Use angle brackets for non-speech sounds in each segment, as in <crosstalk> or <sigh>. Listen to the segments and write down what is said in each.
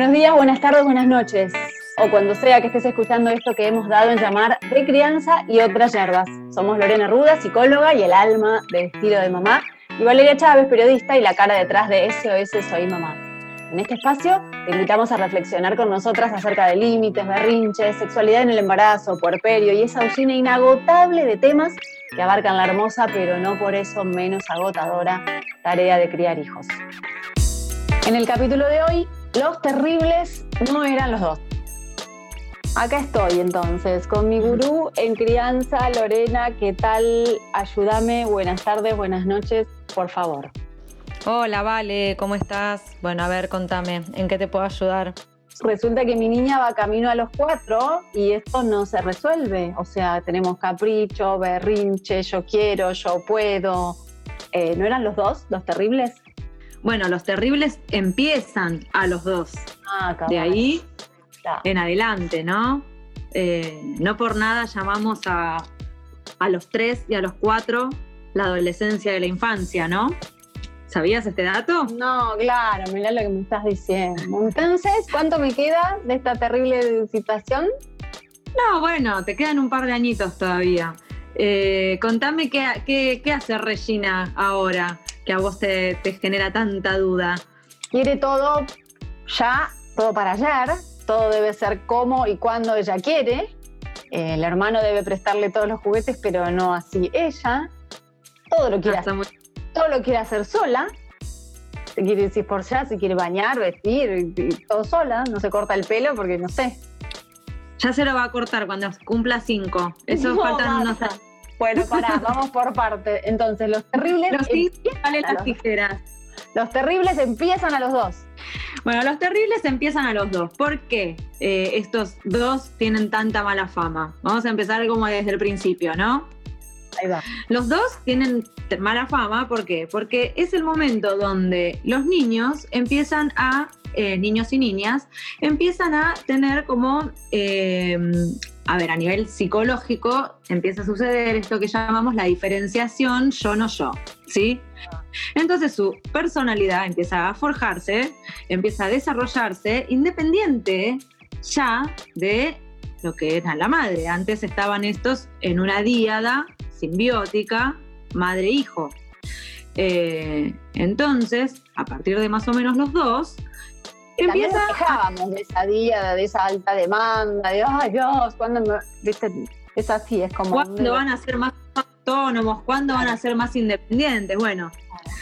Buenos días, buenas tardes, buenas noches. O cuando sea que estés escuchando esto que hemos dado en llamar de crianza y otras hierbas. Somos Lorena Ruda, psicóloga y el alma de estilo de mamá. Y Valeria Chávez, periodista y la cara detrás de SOS Soy Mamá. En este espacio te invitamos a reflexionar con nosotras acerca de límites, berrinches, sexualidad en el embarazo, puerperio y esa usina inagotable de temas que abarcan la hermosa, pero no por eso menos agotadora, tarea de criar hijos. En el capítulo de hoy, los terribles no eran los dos. Acá estoy entonces con mi gurú en crianza, Lorena, ¿qué tal? Ayúdame, buenas tardes, buenas noches, por favor. Hola, Vale, ¿cómo estás? Bueno, a ver, contame, ¿en qué te puedo ayudar? Resulta que mi niña va camino a los cuatro y esto no se resuelve. O sea, tenemos capricho, berrinche, yo quiero, yo puedo. Eh, ¿No eran los dos, los terribles? Bueno, los terribles empiezan a los dos. Ah, De ahí en adelante, ¿no? Eh, no por nada llamamos a, a los tres y a los cuatro la adolescencia de la infancia, ¿no? ¿Sabías este dato? No, claro, mirá lo que me estás diciendo. Entonces, ¿cuánto me queda de esta terrible situación? No, bueno, te quedan un par de añitos todavía. Eh, contame qué, qué, hace Regina ahora, que a vos te, te genera tanta duda. Quiere todo ya, todo para ayer, todo debe ser como y cuando ella quiere. El hermano debe prestarle todos los juguetes, pero no así ella. Todo lo quiere hacer todo lo quiere hacer sola. Se quiere decir por ya, se quiere bañar, vestir, todo sola. No se corta el pelo porque no sé. Ya se lo va a cortar cuando cumpla cinco. Eso no, faltan unos Bueno, pará, <laughs> vamos por parte. Entonces, los terribles. Los las tijeras. Los terribles empiezan a los dos. Bueno, los terribles empiezan a los dos. ¿Por qué eh, estos dos tienen tanta mala fama? Vamos a empezar como desde el principio, ¿no? Los dos tienen mala fama, ¿por qué? Porque es el momento donde los niños empiezan a, eh, niños y niñas, empiezan a tener como, em, a ver, a nivel psicológico, empieza a suceder esto que llamamos la diferenciación yo no yo, ¿sí? Entonces su personalidad empieza a forjarse, empieza a desarrollarse independiente ya de lo que era la madre. Antes estaban estos en una díada simbiótica madre-hijo. Eh, entonces, a partir de más o menos los dos, empieza dejábamos de esa día, de esa alta demanda, de ay Dios, ¿cuándo Es así, es como. ¿Cuándo van a ser más autónomos? ¿Cuándo van a ser más independientes? Bueno.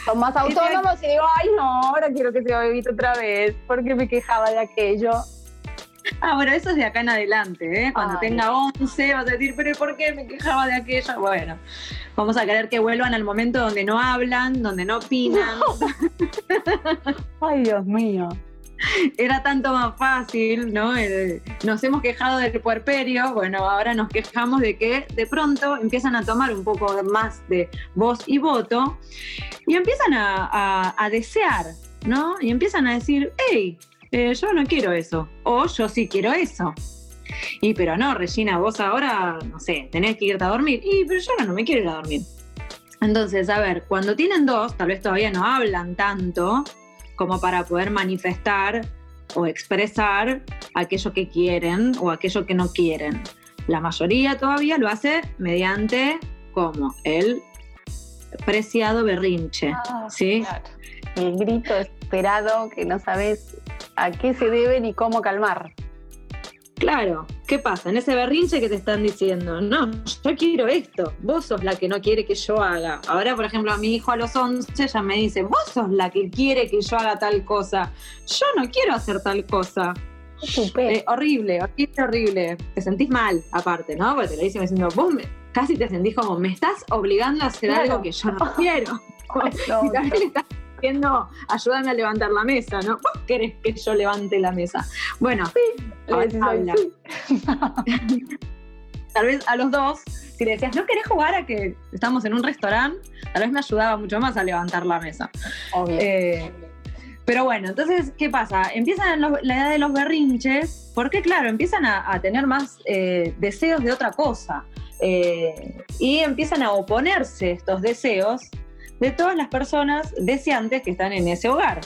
Son más autónomos y digo, ay no, ahora quiero que se vivir otra vez, porque me quejaba de aquello. Ah, bueno, eso es de acá en adelante, ¿eh? Cuando tenga 11 vas a decir, pero ¿por qué me quejaba de aquello? Bueno, vamos a querer que vuelvan al momento donde no hablan, donde no opinan. <laughs> Ay, Dios mío. Era tanto más fácil, ¿no? nos hemos quejado del puerperio, bueno, ahora nos quejamos de que de pronto empiezan a tomar un poco más de voz y voto y empiezan a, a desear, ¿no? Y empiezan a decir, hey, eh, yo no quiero eso, o yo sí quiero eso. Y pero no, Regina, vos ahora, no sé, tenés que irte a dormir. Y pero yo ahora no me quiero ir a dormir. Entonces, a ver, cuando tienen dos, tal vez todavía no hablan tanto como para poder manifestar o expresar aquello que quieren o aquello que no quieren. La mayoría todavía lo hace mediante como el preciado berrinche, ah, ¿sí? El grito esperado que no sabes a qué se debe ni cómo calmar. Claro, ¿qué pasa? En ese berrinche que te están diciendo, no, yo quiero esto, vos sos la que no quiere que yo haga. Ahora, por ejemplo, a mi hijo a los 11 ya me dice, vos sos la que quiere que yo haga tal cosa, yo no quiero hacer tal cosa. Eh, horrible, horrible, horrible. Te sentís mal, aparte, ¿no? Porque te lo dicen diciendo, vos casi te sentís como, me estás obligando a hacer algo que yo no quiero. <laughs> <laughs> y también estás diciendo, ayúdame a levantar la mesa, ¿no? ¿Vos querés que yo levante la mesa? Bueno, <laughs> tal vez a los dos, si le decías, ¿no querés jugar a que estamos en un restaurante? Tal vez me ayudaba mucho más a levantar la mesa. Eh, pero bueno, entonces, ¿qué pasa? Empiezan la edad de los berrinches, porque claro, empiezan a, tener más eh, deseos de otra cosa. Eh, y empiezan a oponerse estos deseos de todas las personas deseantes que están en ese hogar.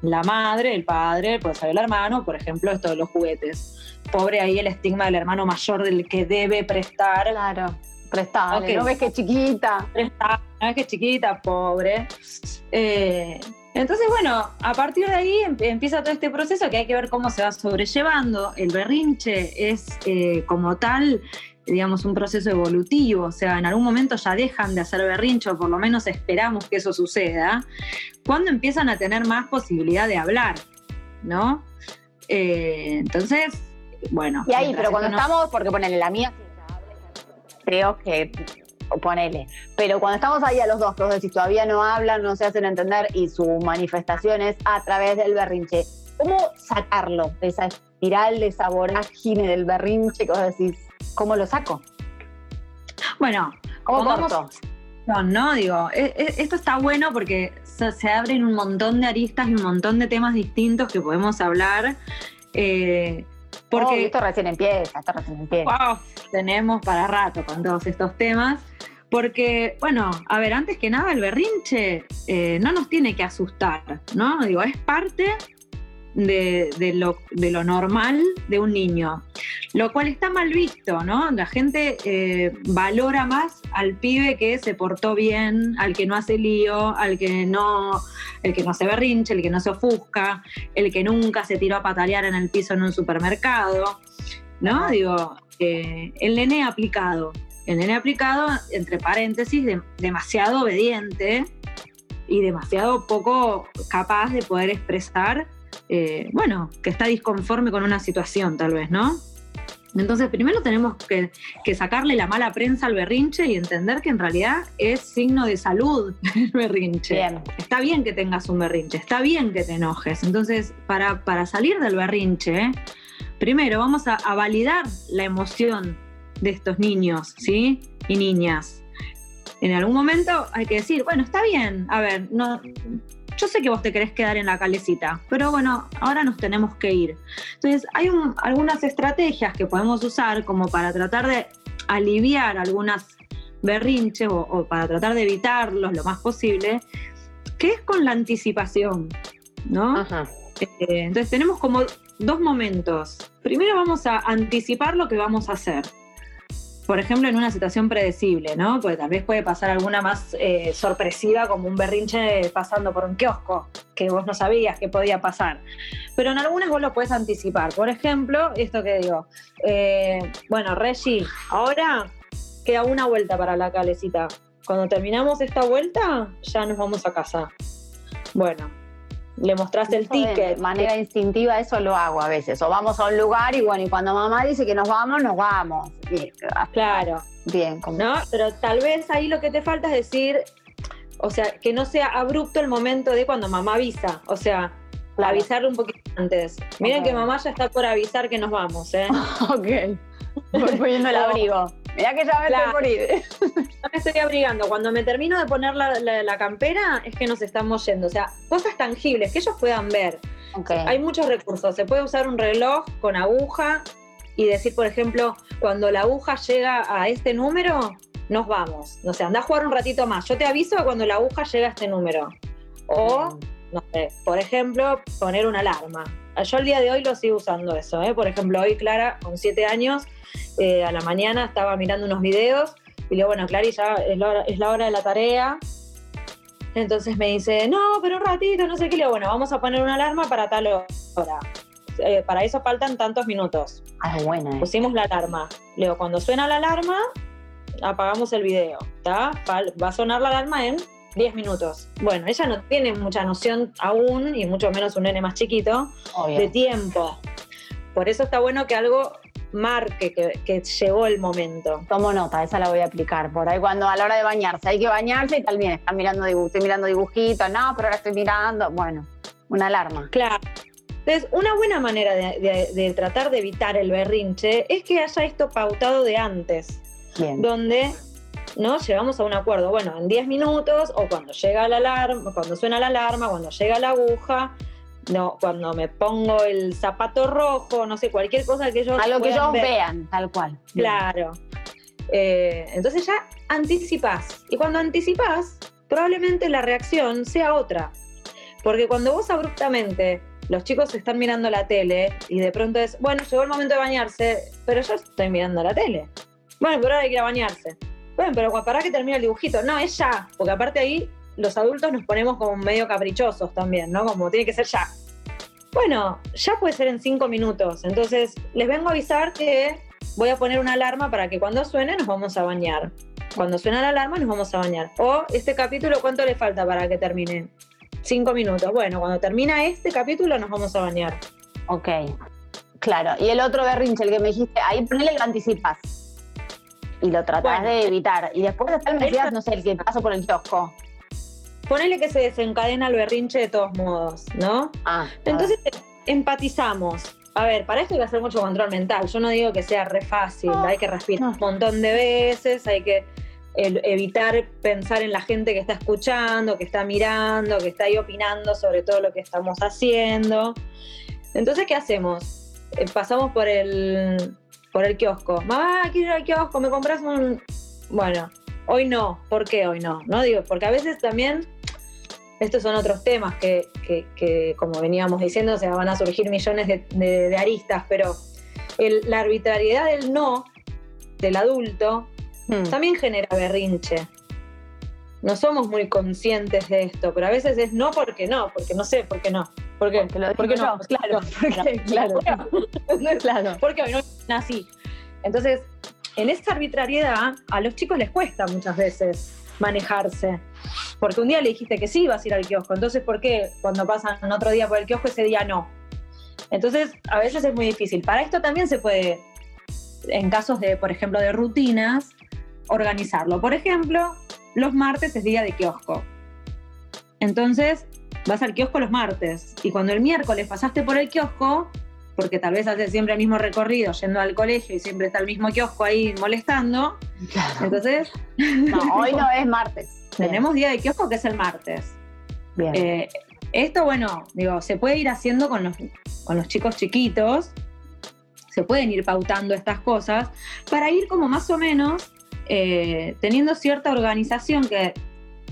la madre, el padre, puede ser el hermano, por ejemplo, esto de los juguetes. Pobre ahí el estigma del hermano mayor del que debe prestar. Claro, prestable, no ves que chiquita. Prestar, no ves que chiquita, pobre. Eh, entonces, bueno, a partir de ahí empieza todo este proceso que hay que ver cómo se va sobrellevando. El berrinche es eh, como tal digamos, un proceso evolutivo, o sea, en algún momento ya dejan de hacer berrincho, por lo menos esperamos que eso suceda, cuando empiezan a tener más posibilidad de hablar, ¿no? Eh, entonces, bueno. Y ahí, pero cuando estamos, porque ponele la mía, creo que, ponele, pero cuando estamos ahí a los dos, los si todavía no hablan, no se hacen entender y su manifestación es a través del berrinche, ¿cómo sacarlo de esa espiral, de esa vorágine del berrinche que vos decís, ¿Cómo lo saco? Bueno, ¿cómo corto? No, no, digo, e, e, esto está bueno porque se, abren un montón de aristas y un montón de temas distintos que podemos hablar. Eh, porque esto recién empieza, esto recién empieza. tenemos para rato con todos estos temas. Porque, bueno, a ver, antes que nada, el berrinche eh, no nos tiene que asustar, ¿no? Digo, es parte de, lo, normal de un niño, lo cual está mal visto, ¿no? La gente eh, valora más al pibe que se portó bien, al que no hace lío, al que no, el que no se berrinche, el que no se ofusca, el que nunca se tiró a patalear en el piso en un supermercado, ¿no? Digo, eh, el nene aplicado, el nene aplicado, entre paréntesis, demasiado obediente y demasiado poco capaz de poder expresar eh, bueno, que está disconforme con una situación tal vez, ¿no? Entonces, primero tenemos que, sacarle la mala prensa al berrinche y entender que en realidad es signo de salud <laughs> el berrinche. Está bien que tengas un berrinche, está bien que te enojes. Entonces, para, para salir del berrinche, primero vamos a, a, validar la emoción de estos niños, ¿sí? Y niñas. En algún momento hay que decir, bueno, está bien, a ver, no, yo sé que vos te querés quedar en la calecita, pero bueno, ahora nos tenemos que ir. Entonces, hay algunas estrategias que podemos usar como para tratar de aliviar algunas berrinches o, para tratar de evitarlos lo más posible, que es con la anticipación, ¿no? Eh, entonces tenemos como dos momentos. Primero vamos a anticipar lo que vamos a hacer por ejemplo, en una situación predecible, ¿no? Porque tal vez puede pasar alguna más eh, sorpresiva, como un berrinche pasando por un kiosco, que vos no sabías que podía pasar. Pero en algunas vos lo puedes anticipar. Por ejemplo, esto que digo, eh, bueno, Reggie, ahora queda una vuelta para la calecita. Cuando terminamos esta vuelta, ya nos vamos a casa. Bueno, le mostraste el ticket. De manera instintiva eso lo hago a veces. O vamos a un lugar y bueno, y cuando mamá dice que nos vamos, nos vamos. claro. Bien, ¿no? Pero tal vez ahí lo que te falta es decir, o sea, que no sea abrupto el momento de cuando mamá avisa. O sea, avisarle un poquito antes. Miren que mamá ya está por avisar que nos vamos, ¿eh? <laughs> ok. Voy poniendo el abrigo. Mira que ya me estoy por ir. Ya me estoy abrigando. Cuando me termino de poner la, campera, es que nos estamos yendo. O sea, cosas tangibles que ellos puedan ver. hay muchos recursos. Se puede usar un reloj con aguja y decir, por ejemplo, cuando la aguja llega a este número, nos vamos. No sé, anda a jugar un ratito más. Yo te aviso cuando la aguja llega a este número. O, no sé, por ejemplo, poner una alarma. Yo el día de hoy lo sigo usando eso. ¿eh? Por ejemplo, hoy Clara, con siete años, eh, a la mañana estaba mirando unos videos y le digo, bueno, Clary, ya es la, hora, de la tarea. Entonces me dice, no, pero un ratito, no sé qué. Le digo, bueno, vamos a poner una alarma para tal hora. Eh, para eso faltan tantos minutos. Ah, buena. Eh. Pusimos la alarma. Le digo, cuando suena la alarma, apagamos el video. Va a sonar la alarma en 10 minutos. Bueno, ella no tiene mucha noción aún, y mucho menos un nene más chiquito, de tiempo. Por eso está bueno que algo marque que, llegó el momento. Tomo nota, esa la voy a aplicar. Por ahí cuando a la hora de bañarse, hay que bañarse y tal bien, están mirando estoy mirando dibujitos, no, pero ahora estoy mirando, bueno, una alarma. Claro. Entonces, una buena manera de, tratar de evitar el berrinche es que haya esto pautado de antes. Bien. Donde ¿no? Llegamos a un acuerdo, bueno, en 10 minutos o cuando llega la alarma, cuando suena la alarma, cuando llega la aguja, no, cuando me pongo el zapato rojo, no sé, cualquier cosa que ellos A lo que ellos vean, tal cual. Claro. Eh, entonces ya anticipas. Y cuando anticipas, probablemente la reacción sea otra. Porque cuando vos abruptamente los chicos están mirando la tele y de pronto es, bueno, llegó el momento de bañarse, pero yo estoy mirando la tele. Bueno, pero ahora hay que ir a bañarse. Bueno, pero para que termine el dibujito. No, es ya, porque aparte ahí los adultos nos ponemos como medio caprichosos también, ¿no? Como tiene que ser ya. Bueno, ya puede ser en cinco minutos. Entonces, les vengo a avisar que voy a poner una alarma para que cuando suene nos vamos a bañar. Cuando suena la alarma nos vamos a bañar. O este capítulo, ¿cuánto le falta para que termine? Cinco minutos. Bueno, cuando termina este capítulo nos vamos a bañar. Ok. Claro. Y el otro berrinche, el que me dijiste, ahí ponele lo anticipas. Y lo tratás de evitar. Y después está el Mesías, no sé, el que paso por el kiosco. Ponele que se desencadena el berrinche de todos modos, ¿no? Ah. Entonces empatizamos. A ver, para esto hay que hacer mucho control mental. Yo no digo que sea re fácil, hay que respirar un montón de veces, hay que evitar pensar en la gente que está escuchando, que está mirando, que está ahí opinando sobre todo lo que estamos haciendo. Entonces, ¿qué hacemos? Eh, pasamos por el, por el kiosco. Mamá, quiero ir al kiosco, me compras un... Bueno, hoy no. ¿Por qué hoy no? No digo, porque a veces también estos son otros temas que, como veníamos diciendo, se van a surgir millones de, aristas, pero la arbitrariedad del no del adulto hmm. también genera berrinche. No somos muy conscientes de esto, pero a veces es no porque no, porque no sé por qué no. ¿Por qué? Porque, no, <laughs> claro, porque, <laughs> claro. claro. Porque hoy no así. Entonces, en esta arbitrariedad, a los chicos les cuesta muchas veces manejarse. Porque un día le dijiste que sí ibas a ir al kiosco, entonces ¿por qué cuando pasan otro día por el kiosco ese día no? Entonces a veces es muy difícil. Para esto también se puede, en casos de, por ejemplo, de rutinas, organizarlo. Por ejemplo, los martes es día de kiosco. Entonces vas al kiosco los martes y cuando el miércoles pasaste por el kiosco, porque tal vez hace siempre el mismo recorrido yendo al colegio y siempre está el mismo kiosco ahí molestando. Entonces. No, hoy no es martes. <laughs> Tenemos día de kiosco que es el martes. Bien. Eh, esto, bueno, digo, se puede ir haciendo con los, con los chicos chiquitos, se pueden ir pautando estas cosas para ir como más o menos eh, teniendo cierta organización que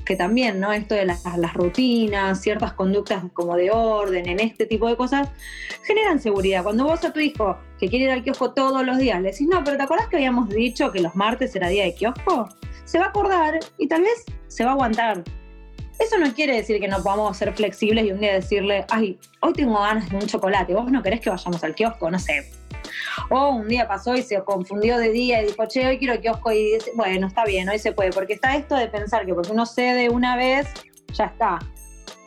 que también, ¿no? Esto de las, rutinas, ciertas conductas como de orden, en este tipo de cosas, generan seguridad. Cuando vos a tu hijo que quiere ir al kiosco todos los días le decís, no, pero ¿te acordás que habíamos dicho que los martes era día de kiosco? Se va a acordar y tal vez se va a aguantar. Eso no quiere decir que no podamos ser flexibles y un día decirle, ay, hoy tengo ganas de un chocolate, vos no querés que vayamos al kiosco, no sé, o un día pasó y se confundió de día y dijo, che, hoy quiero kiosco y dice, bueno, está bien, hoy se puede, porque está esto de pensar que porque uno cede una vez, ya está.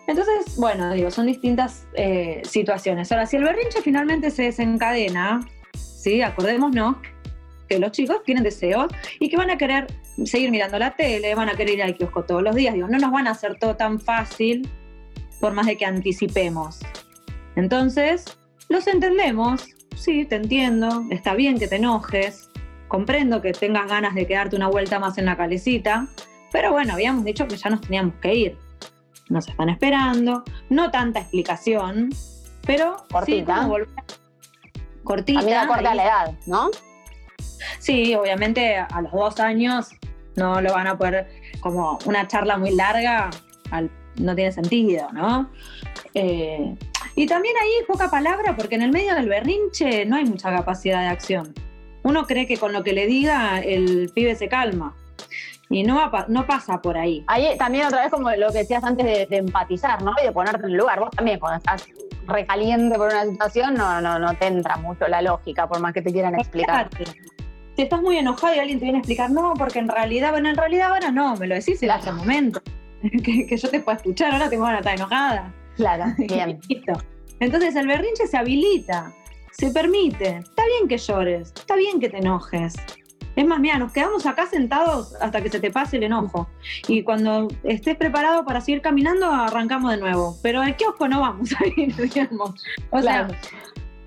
Entonces, bueno, digo, son distintas eh, situaciones. Ahora, si el berrinche finalmente se desencadena, ¿sí? Acordémonos que los chicos tienen deseos y que van a querer seguir mirando la tele, van a querer ir al kiosco todos los días. Digo, no nos van a hacer todo tan fácil por más de que anticipemos. Entonces, los entendemos, sí, te entiendo, está bien que te enojes, comprendo que tengas ganas de quedarte una vuelta más en la calecita, pero bueno, habíamos dicho que ya nos teníamos que ir. Nos están esperando, no tanta explicación, pero cortita. Sí, cortita. A mí corta la edad, ¿no? Sí, obviamente a los dos años no lo van a poder, como una charla muy larga, no tiene sentido, ¿no? Eh, y también ahí poca palabra porque en el medio del berrinche no hay mucha capacidad de acción. Uno cree que con lo que le diga el pibe se calma. Y no, no pasa por ahí. Ahí también otra vez como lo que decías antes de, empatizar, ¿no? Y de ponerte en el lugar. Vos también cuando estás recaliente por una situación no, no, no te entra mucho la lógica, por más que te quieran explicar. Si estás muy enojado y alguien te viene a explicar, no, porque en realidad, bueno, en realidad ahora no, me lo decís en otro momento. <laughs> que, que, yo te pueda escuchar, ahora tengo ganas de estar enojada. Claro, <laughs> bien. Entonces el berrinche se habilita, se permite. Está bien que llores, está bien que te enojes. Es más, mira, nos quedamos acá sentados hasta que se te pase el enojo. Y cuando estés preparado para seguir caminando, arrancamos de nuevo. Pero al kiosco no vamos a ir, <laughs> digamos. O sea,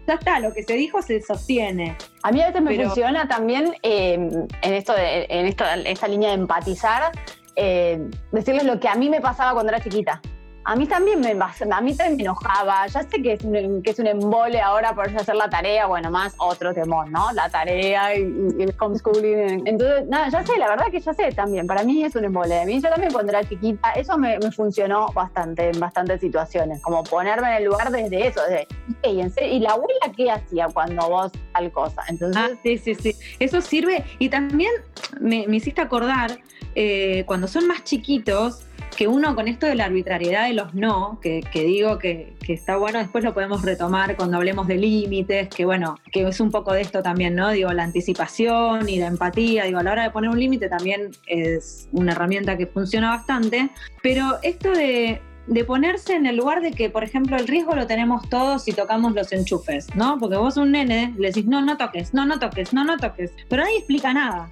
ya está, lo que se dijo se sostiene. A mí a veces me funciona también eh, en esto de, en esta línea de empatizar, eh, decirles lo que a mí me pasaba cuando era chiquita. A mí también me, a mí también me enojaba. Ya sé que es, un, que es un embole ahora por hacer la tarea, bueno, más otro temor, ¿no? La tarea y, el homeschooling. Entonces, nada, ya sé, la verdad que ya sé también. Para mí es un embole. A mí yo también cuando era chiquita, eso me, funcionó bastante en bastantes situaciones. Como ponerme en el lugar desde eso, de, ¿y la abuela qué hacía cuando vos tal cosa? Entonces, ah, sí, sí, sí. Eso sirve. Y también me, hiciste acordar, eh, cuando son más chiquitos, que uno con esto de la arbitrariedad de los no, que, digo que, está bueno, después lo podemos retomar cuando hablemos de límites, que bueno, que es un poco de esto también, ¿no? Digo, la anticipación y la empatía, digo, a la hora de poner un límite también es una herramienta que funciona bastante, pero esto de, de ponerse en el lugar de que, por ejemplo, el riesgo lo tenemos todos si tocamos los enchufes, ¿no? Porque vos un nene le decís, no, no toques, no, no toques, no, no toques, pero nadie explica nada.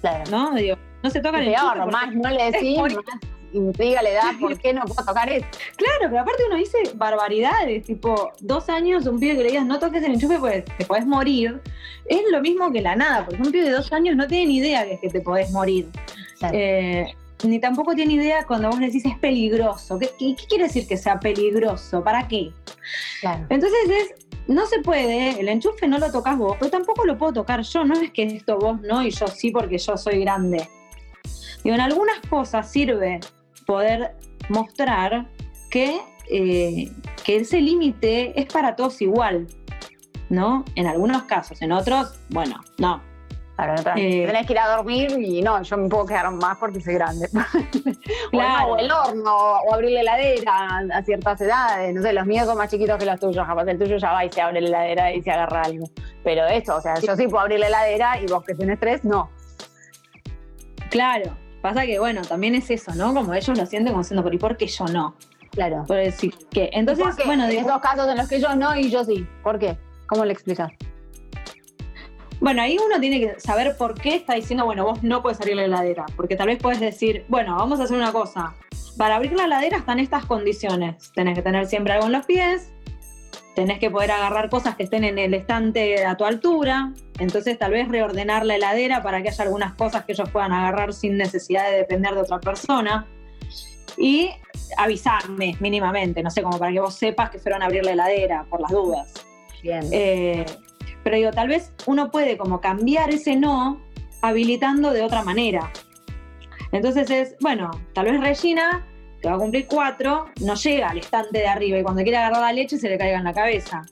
Claro. ¿No? Digo, no se toca el enchufe. Más no le <laughs> decís, intriga le da por <laughs> qué no puedo tocar esto. Claro, pero aparte uno dice barbaridades, tipo, dos años, un pibe que le digas no toques el enchufe, pues te podés morir. Es lo mismo que la nada, porque un pibe de dos años no tiene ni idea que te podés morir. Eh, ni tampoco tiene idea cuando vos le decís es peligroso. ¿Qué, quiere decir que sea peligroso? ¿Para qué? Entonces es, no se puede, el enchufe no lo tocas vos, pero tampoco lo puedo tocar yo. No es que esto vos no y yo sí porque yo soy grande. Y en algunas cosas sirve poder mostrar que, eh, que ese límite es para todos igual, ¿no? En algunos casos, en otros, bueno, no. Claro, eh, tenés que ir a dormir y no, yo me puedo quedar más porque soy grande. <laughs> claro. o, el horno, o abrir la heladera a ciertas edades. No sé, los míos son más chiquitos que los tuyos, capaz el tuyo ya va y se abre la heladera y se agarra algo. Pero esto, o sea, yo sí puedo abrir la heladera y vos que tenés tres, no. Claro, Pasa que, bueno, también es eso, ¿no? Como ellos lo sienten como diciendo, pero ¿y por qué yo no? Claro. Por decir que. Entonces, bueno. De esos casos en los que yo no y yo sí. ¿Por qué? ¿Cómo le explicas? Bueno, ahí uno tiene que saber por qué está diciendo, bueno, vos no puedes abrir la heladera. Porque tal vez puedes decir, bueno, vamos a hacer una cosa. Para abrir la heladera están estas condiciones. Tenés que tener siempre algo en los pies, tenés que poder agarrar cosas que estén en el estante a tu altura, entonces tal vez reordenar la heladera para que haya algunas cosas que ellos puedan agarrar sin necesidad de depender de otra persona y avisarme mínimamente, no sé, como para que vos sepas que fueron a abrir la heladera por las dudas. Bien. Eh, pero digo, tal vez uno puede como cambiar ese no habilitando de otra manera. Entonces es, bueno, tal vez Regina que va a cumplir cuatro, no llega al estante de arriba y cuando quiere agarrar la leche se le caiga en la cabeza.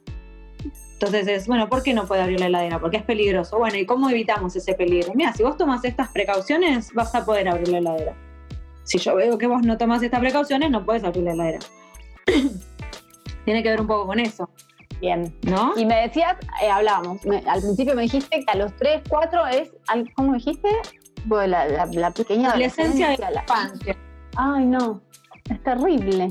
Entonces es, bueno, ¿por qué no puede abrir la heladera? Porque es peligroso. Bueno, ¿y cómo evitamos ese peligro? Mira, si vos tomas estas precauciones, vas a poder abrir la heladera. Si yo veo que vos no tomas estas precauciones, no puedes abrir la heladera. <coughs> Tiene que ver un poco con eso. Bien. ¿No? Y me decías, eh, hablábamos, al principio me dijiste que a los 3, 4 es, ¿cómo dijiste? la, la, la pequeña la esencia de la infancia. Ay, no. Es terrible.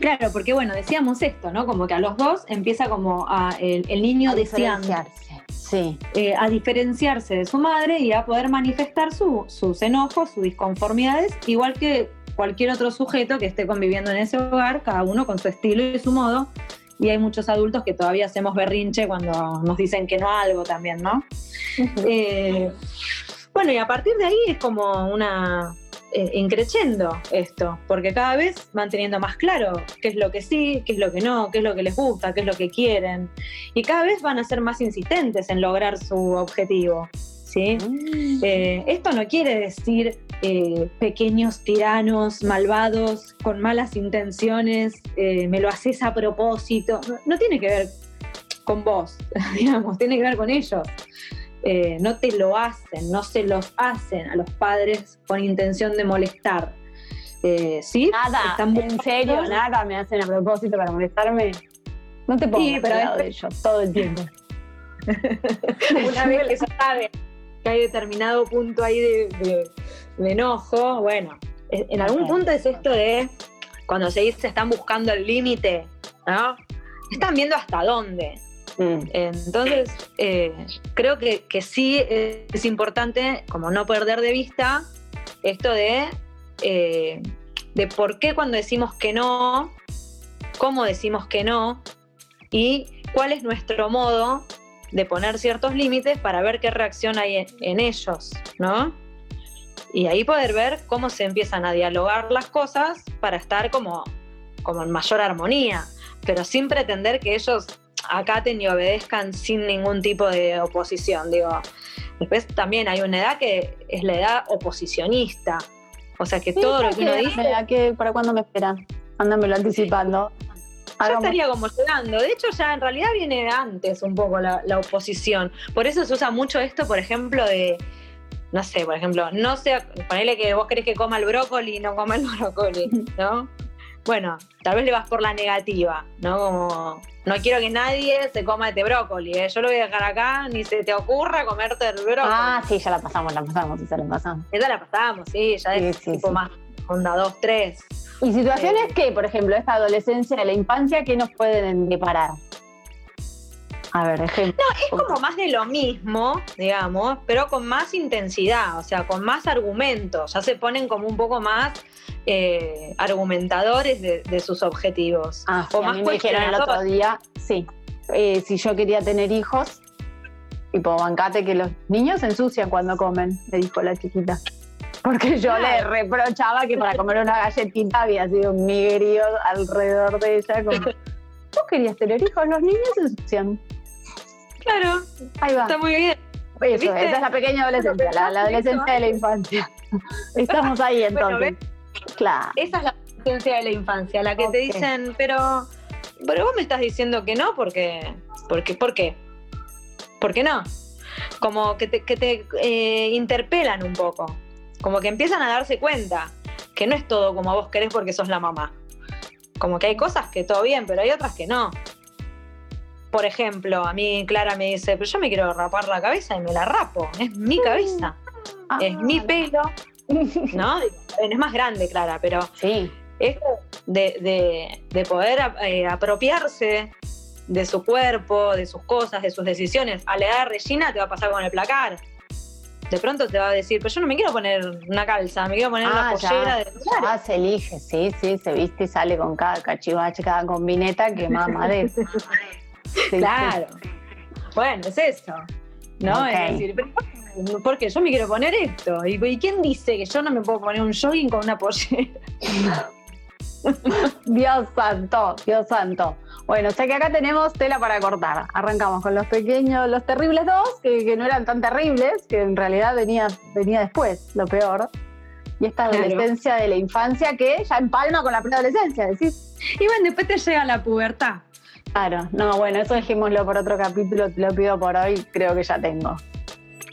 Claro, porque bueno, decíamos esto, ¿no? Como que a los dos empieza como a el, niño deseando. Sí. Eh, a diferenciarse de su madre y a poder manifestar sus enojos, sus disconformidades, igual que cualquier otro sujeto que esté conviviendo en ese hogar, cada uno con su estilo y su modo. Y hay muchos adultos que todavía hacemos berrinche cuando nos dicen que no a algo también, ¿no? Eh, bueno, y a partir de ahí es como una, increciendo esto, porque cada vez van teniendo más claro qué es lo que sí, qué es lo que no, qué es lo que les gusta, qué es lo que quieren, y cada vez van a ser más insistentes en lograr su objetivo. ¿sí? Mm. Eh, esto no quiere decir eh, pequeños tiranos malvados con malas intenciones, me lo haces a propósito, no tiene que ver con vos, <laughs> digamos, tiene que ver con ellos. Eh, no te lo hacen, no se los hacen a los padres con intención de molestar. Eh, ¿Sí? Nada, en serio, nada me hacen a propósito para molestarme. No te pongo pero de ellos todo el tiempo. <laughs> Una vez que sabe que hay determinado punto ahí de, enojo, bueno, en algún punto es esto de cuando se dice están buscando el límite, ¿no? Están viendo hasta dónde. Mm. Entonces, eh, creo que, sí es importante como no perder de vista esto de, eh, de por qué cuando decimos que no, cómo decimos que no y cuál es nuestro modo de poner ciertos límites para ver qué reacción hay en, ellos, ¿no? Y ahí poder ver cómo se empiezan a dialogar las cosas para estar como, como en mayor armonía, pero sin pretender que ellos acaten y obedezcan sin ningún tipo de oposición. Digo, después también hay una edad que es la edad oposicionista. O sea que todo lo que uno dice. ¿Para cuándo me esperan? Ándamelo anticipando. Ya estaría como llegando. De hecho, ya en realidad viene antes un poco la, oposición. Por eso se usa mucho esto, por ejemplo, de. No sé, por ejemplo, no sé, ponele que vos querés que coma el brócoli y no coma el <laughs> brócoli, ¿no? Bueno, tal vez le vas por la negativa, ¿no? Como, no quiero que nadie se coma este brócoli, ¿eh? yo lo voy a dejar acá, ni se te ocurra comerte el brócoli. Ah, sí, ya la pasamos, la pasamos, esa la pasamos. Esa la pasamos, sí, ya es tipo más onda dos, tres. ¿Y situaciones que, por ejemplo, esta adolescencia la infancia, qué nos pueden deparar? A ver, ejemplo. No, es como más de lo mismo, digamos, pero con más intensidad, o sea, con más argumentos. Ya se ponen como un poco más eh, argumentadores de, sus objetivos. Ah, o más a mí me dijeron el otro día, sí, eh, si yo quería tener hijos, tipo, bancate que los niños se ensucian cuando comen, le dijo la chiquita. Porque yo le reprochaba que para comer una galletita había sido un migrio alrededor de ella. Como, <laughs> ¿Vos querías tener hijos? Los niños se ensucian. Claro. Ahí va. Está muy bien. Eso, esa es la pequeña adolescencia, la, adolescencia de la infancia. <laughs> Estamos ahí entonces. claro. Esa es la adolescencia de la infancia, la que te dicen, pero, pero vos me estás diciendo que no, porque, porque ¿por qué? ¿Por qué no? Como que te, que te eh, interpelan un poco, como que empiezan a darse cuenta que no es todo como vos querés porque sos la mamá. Como que hay cosas que todo bien, pero hay otras que no. Por ejemplo, a mí Clara me dice, pero yo me quiero rapar la cabeza y me la rapo, es mi cabeza, ah, es mi pelo, ¿no? <laughs> Es más grande, Clara, pero sí. esto de, poder eh, apropiarse de su cuerpo, de sus cosas, de sus decisiones, a la edad de Regina te va a pasar con el placar. De pronto te va a decir, pero yo no me quiero poner una calza, me quiero poner una ah, pollera de. Ah, se elige, sí, sí, se viste y sale con cada cachivache, cada combineta que mamá <laughs> claro. Bueno, es eso. ¿No? Es decir, porque yo me quiero poner esto. ¿Y, quién dice que yo no me puedo poner un jogging con una pollera? <laughs> Dios santo, Dios santo. Bueno, o sea que acá tenemos tela para cortar. Arrancamos con los pequeños, los terribles dos, que, no eran tan terribles, que en realidad venía, venía después, lo peor. Y esta adolescencia de la infancia que ya empalma con la preadolescencia, decís. Y bueno, después te llega la pubertad. Claro, no, bueno, eso dejémoslo por otro capítulo, te lo pido por hoy, creo que ya tengo.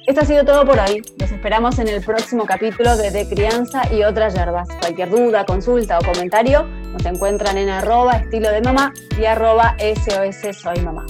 Esto ha sido todo por hoy. Nos esperamos en el próximo capítulo de De Crianza y otras hierbas. Cualquier duda, consulta o comentario nos encuentran en arroba estilo de mamá y arroba SOS Soy Mamá.